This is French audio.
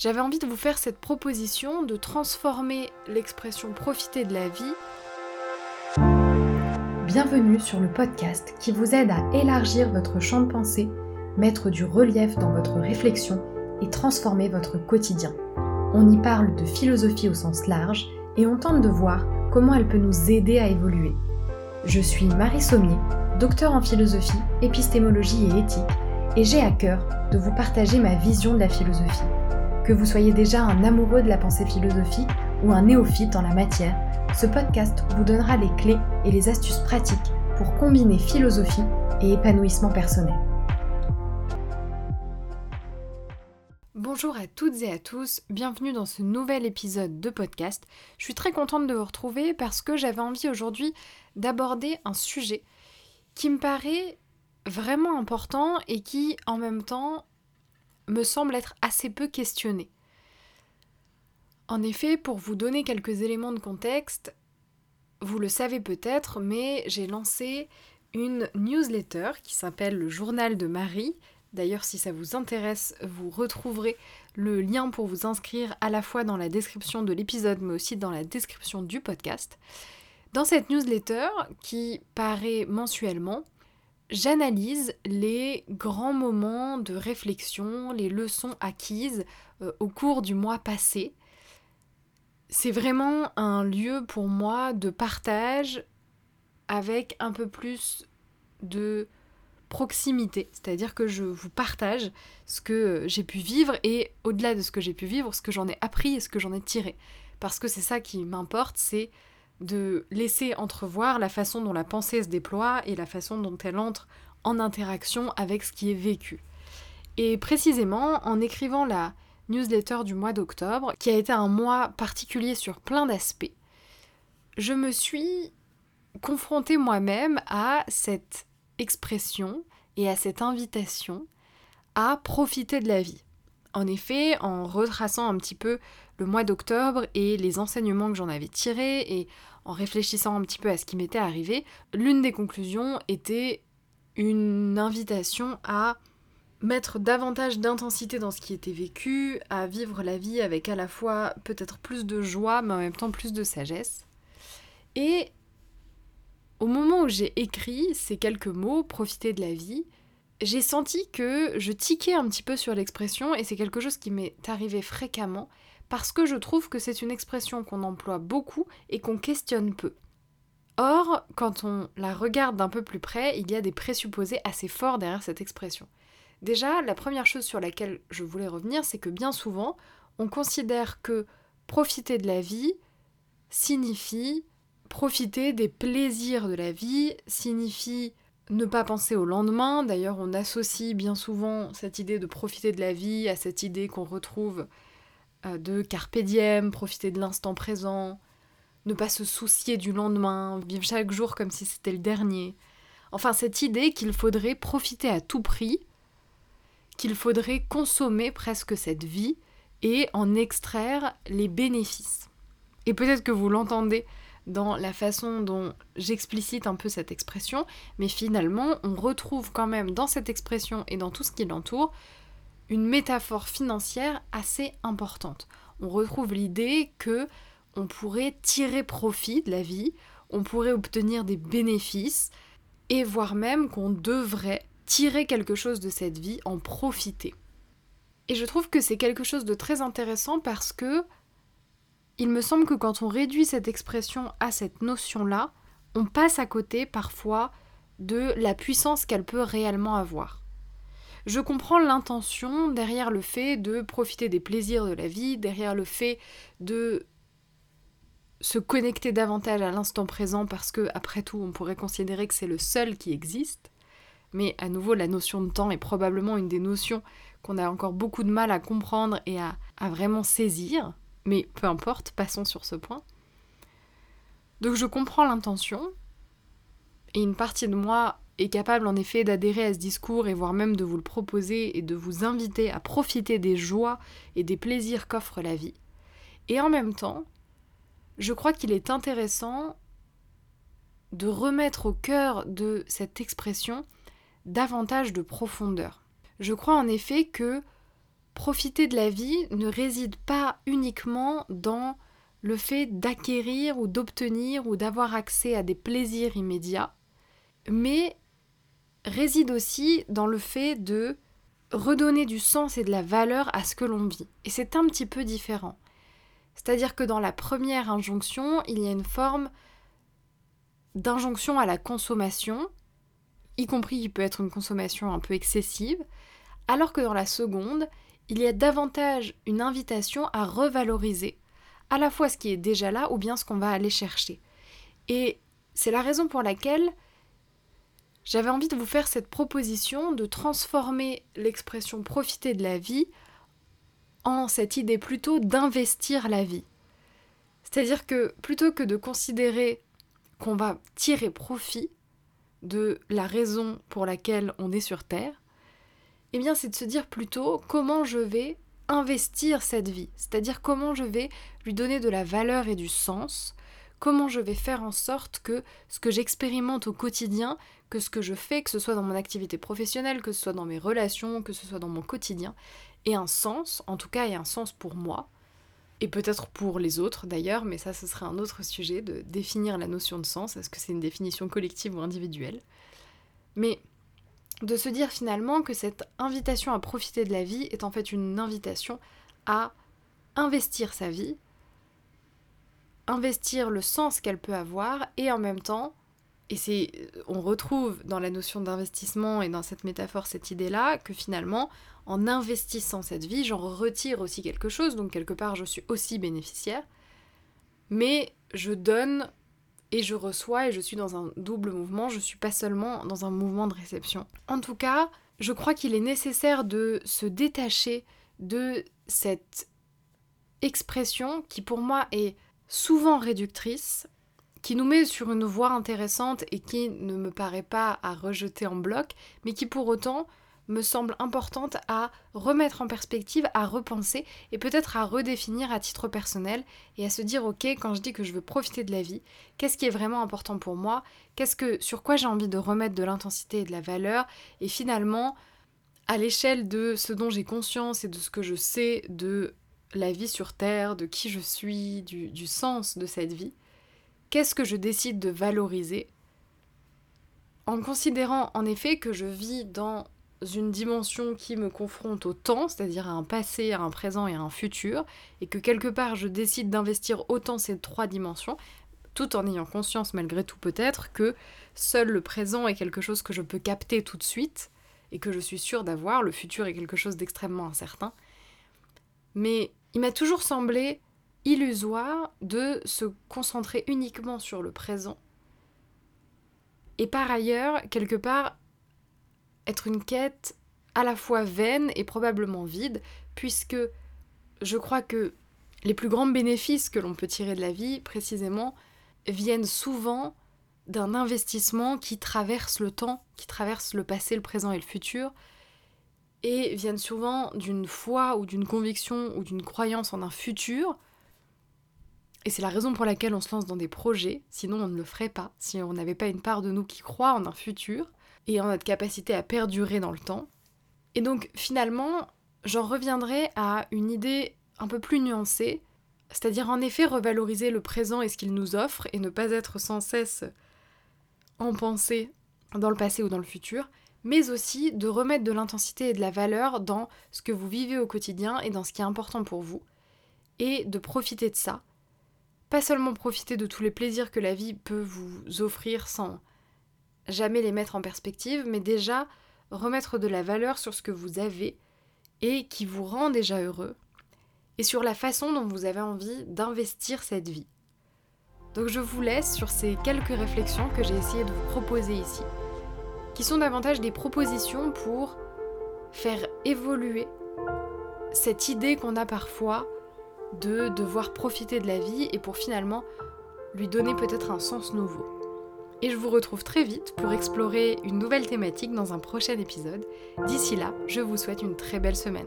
J'avais envie de vous faire cette proposition de transformer l'expression profiter de la vie. Bienvenue sur le podcast qui vous aide à élargir votre champ de pensée, mettre du relief dans votre réflexion et transformer votre quotidien. On y parle de philosophie au sens large et on tente de voir comment elle peut nous aider à évoluer. Je suis Marie Sommier, docteur en philosophie, épistémologie et éthique, et j'ai à cœur de vous partager ma vision de la philosophie. Que vous soyez déjà un amoureux de la pensée philosophique ou un néophyte en la matière, ce podcast vous donnera les clés et les astuces pratiques pour combiner philosophie et épanouissement personnel. Bonjour à toutes et à tous, bienvenue dans ce nouvel épisode de podcast. Je suis très contente de vous retrouver parce que j'avais envie aujourd'hui d'aborder un sujet qui me paraît vraiment important et qui en même temps me semble être assez peu questionné. En effet, pour vous donner quelques éléments de contexte, vous le savez peut-être, mais j'ai lancé une newsletter qui s'appelle le Journal de Marie. D'ailleurs, si ça vous intéresse, vous retrouverez le lien pour vous inscrire à la fois dans la description de l'épisode, mais aussi dans la description du podcast. Dans cette newsletter, qui paraît mensuellement, j'analyse les grands moments de réflexion, les leçons acquises euh, au cours du mois passé. C'est vraiment un lieu pour moi de partage avec un peu plus de proximité, c'est-à-dire que je vous partage ce que j'ai pu vivre et au-delà de ce que j'ai pu vivre, ce que j'en ai appris et ce que j'en ai tiré. Parce que c'est ça qui m'importe, c'est de laisser entrevoir la façon dont la pensée se déploie et la façon dont elle entre en interaction avec ce qui est vécu. Et précisément, en écrivant la newsletter du mois d'octobre, qui a été un mois particulier sur plein d'aspects, je me suis confrontée moi-même à cette expression et à cette invitation à profiter de la vie. En effet, en retraçant un petit peu le mois d'octobre et les enseignements que j'en avais tirés et en réfléchissant un petit peu à ce qui m'était arrivé, l'une des conclusions était une invitation à mettre davantage d'intensité dans ce qui était vécu, à vivre la vie avec à la fois peut-être plus de joie mais en même temps plus de sagesse. Et au moment où j'ai écrit ces quelques mots, profiter de la vie, j'ai senti que je tiquais un petit peu sur l'expression et c'est quelque chose qui m'est arrivé fréquemment parce que je trouve que c'est une expression qu'on emploie beaucoup et qu'on questionne peu. Or, quand on la regarde d'un peu plus près, il y a des présupposés assez forts derrière cette expression. Déjà, la première chose sur laquelle je voulais revenir, c'est que bien souvent, on considère que profiter de la vie signifie profiter des plaisirs de la vie, signifie ne pas penser au lendemain. D'ailleurs, on associe bien souvent cette idée de profiter de la vie à cette idée qu'on retrouve euh, de carpe diem, profiter de l'instant présent, ne pas se soucier du lendemain, vivre chaque jour comme si c'était le dernier. Enfin, cette idée qu'il faudrait profiter à tout prix, qu'il faudrait consommer presque cette vie et en extraire les bénéfices. Et peut-être que vous l'entendez dans la façon dont j'explicite un peu cette expression, mais finalement, on retrouve quand même dans cette expression et dans tout ce qui l'entoure une métaphore financière assez importante. On retrouve l'idée que on pourrait tirer profit de la vie, on pourrait obtenir des bénéfices et voire même qu'on devrait tirer quelque chose de cette vie, en profiter. Et je trouve que c'est quelque chose de très intéressant parce que il me semble que quand on réduit cette expression à cette notion-là, on passe à côté parfois de la puissance qu'elle peut réellement avoir. Je comprends l'intention derrière le fait de profiter des plaisirs de la vie, derrière le fait de se connecter davantage à l'instant présent parce que, après tout, on pourrait considérer que c'est le seul qui existe. Mais à nouveau, la notion de temps est probablement une des notions qu'on a encore beaucoup de mal à comprendre et à, à vraiment saisir. Mais peu importe, passons sur ce point. Donc je comprends l'intention, et une partie de moi est capable en effet d'adhérer à ce discours et voire même de vous le proposer et de vous inviter à profiter des joies et des plaisirs qu'offre la vie. Et en même temps, je crois qu'il est intéressant de remettre au cœur de cette expression davantage de profondeur. Je crois en effet que profiter de la vie ne réside pas uniquement dans le fait d'acquérir ou d'obtenir ou d'avoir accès à des plaisirs immédiats, mais réside aussi dans le fait de redonner du sens et de la valeur à ce que l'on vit. Et c'est un petit peu différent. C'est-à-dire que dans la première injonction, il y a une forme d'injonction à la consommation, y compris qui peut être une consommation un peu excessive, alors que dans la seconde, il y a davantage une invitation à revaloriser à la fois ce qui est déjà là ou bien ce qu'on va aller chercher. Et c'est la raison pour laquelle j'avais envie de vous faire cette proposition de transformer l'expression profiter de la vie en cette idée plutôt d'investir la vie. C'est-à-dire que plutôt que de considérer qu'on va tirer profit de la raison pour laquelle on est sur Terre, eh bien c'est de se dire plutôt comment je vais investir cette vie, c'est-à-dire comment je vais lui donner de la valeur et du sens, comment je vais faire en sorte que ce que j'expérimente au quotidien, que ce que je fais, que ce soit dans mon activité professionnelle, que ce soit dans mes relations, que ce soit dans mon quotidien, ait un sens, en tout cas ait un sens pour moi, et peut-être pour les autres d'ailleurs, mais ça ce serait un autre sujet de définir la notion de sens, est-ce que c'est une définition collective ou individuelle? Mais de se dire finalement que cette invitation à profiter de la vie est en fait une invitation à investir sa vie, investir le sens qu'elle peut avoir et en même temps et c'est on retrouve dans la notion d'investissement et dans cette métaphore cette idée là que finalement en investissant cette vie, j'en retire aussi quelque chose. Donc quelque part je suis aussi bénéficiaire. Mais je donne et je reçois et je suis dans un double mouvement, je suis pas seulement dans un mouvement de réception. En tout cas, je crois qu'il est nécessaire de se détacher de cette expression qui pour moi est souvent réductrice, qui nous met sur une voie intéressante et qui ne me paraît pas à rejeter en bloc, mais qui pour autant me semble importante à remettre en perspective, à repenser et peut-être à redéfinir à titre personnel et à se dire ok quand je dis que je veux profiter de la vie, qu'est-ce qui est vraiment important pour moi, qu'est-ce que sur quoi j'ai envie de remettre de l'intensité et de la valeur? Et finalement à l'échelle de ce dont j'ai conscience et de ce que je sais de la vie sur Terre, de qui je suis, du, du sens de cette vie, qu'est-ce que je décide de valoriser? En considérant en effet que je vis dans une dimension qui me confronte au temps, c'est-à-dire à un passé, à un présent et à un futur, et que quelque part je décide d'investir autant ces trois dimensions, tout en ayant conscience malgré tout peut-être que seul le présent est quelque chose que je peux capter tout de suite, et que je suis sûre d'avoir, le futur est quelque chose d'extrêmement incertain. Mais il m'a toujours semblé illusoire de se concentrer uniquement sur le présent. Et par ailleurs, quelque part, être une quête à la fois vaine et probablement vide, puisque je crois que les plus grands bénéfices que l'on peut tirer de la vie, précisément, viennent souvent d'un investissement qui traverse le temps, qui traverse le passé, le présent et le futur, et viennent souvent d'une foi ou d'une conviction ou d'une croyance en un futur. Et c'est la raison pour laquelle on se lance dans des projets, sinon on ne le ferait pas, si on n'avait pas une part de nous qui croit en un futur et en notre capacité à perdurer dans le temps. Et donc finalement, j'en reviendrai à une idée un peu plus nuancée, c'est-à-dire en effet revaloriser le présent et ce qu'il nous offre et ne pas être sans cesse en pensée dans le passé ou dans le futur, mais aussi de remettre de l'intensité et de la valeur dans ce que vous vivez au quotidien et dans ce qui est important pour vous, et de profiter de ça. Pas seulement profiter de tous les plaisirs que la vie peut vous offrir sans jamais les mettre en perspective, mais déjà remettre de la valeur sur ce que vous avez et qui vous rend déjà heureux, et sur la façon dont vous avez envie d'investir cette vie. Donc je vous laisse sur ces quelques réflexions que j'ai essayé de vous proposer ici, qui sont davantage des propositions pour faire évoluer cette idée qu'on a parfois de devoir profiter de la vie et pour finalement lui donner peut-être un sens nouveau et je vous retrouve très vite pour explorer une nouvelle thématique dans un prochain épisode. D'ici là, je vous souhaite une très belle semaine.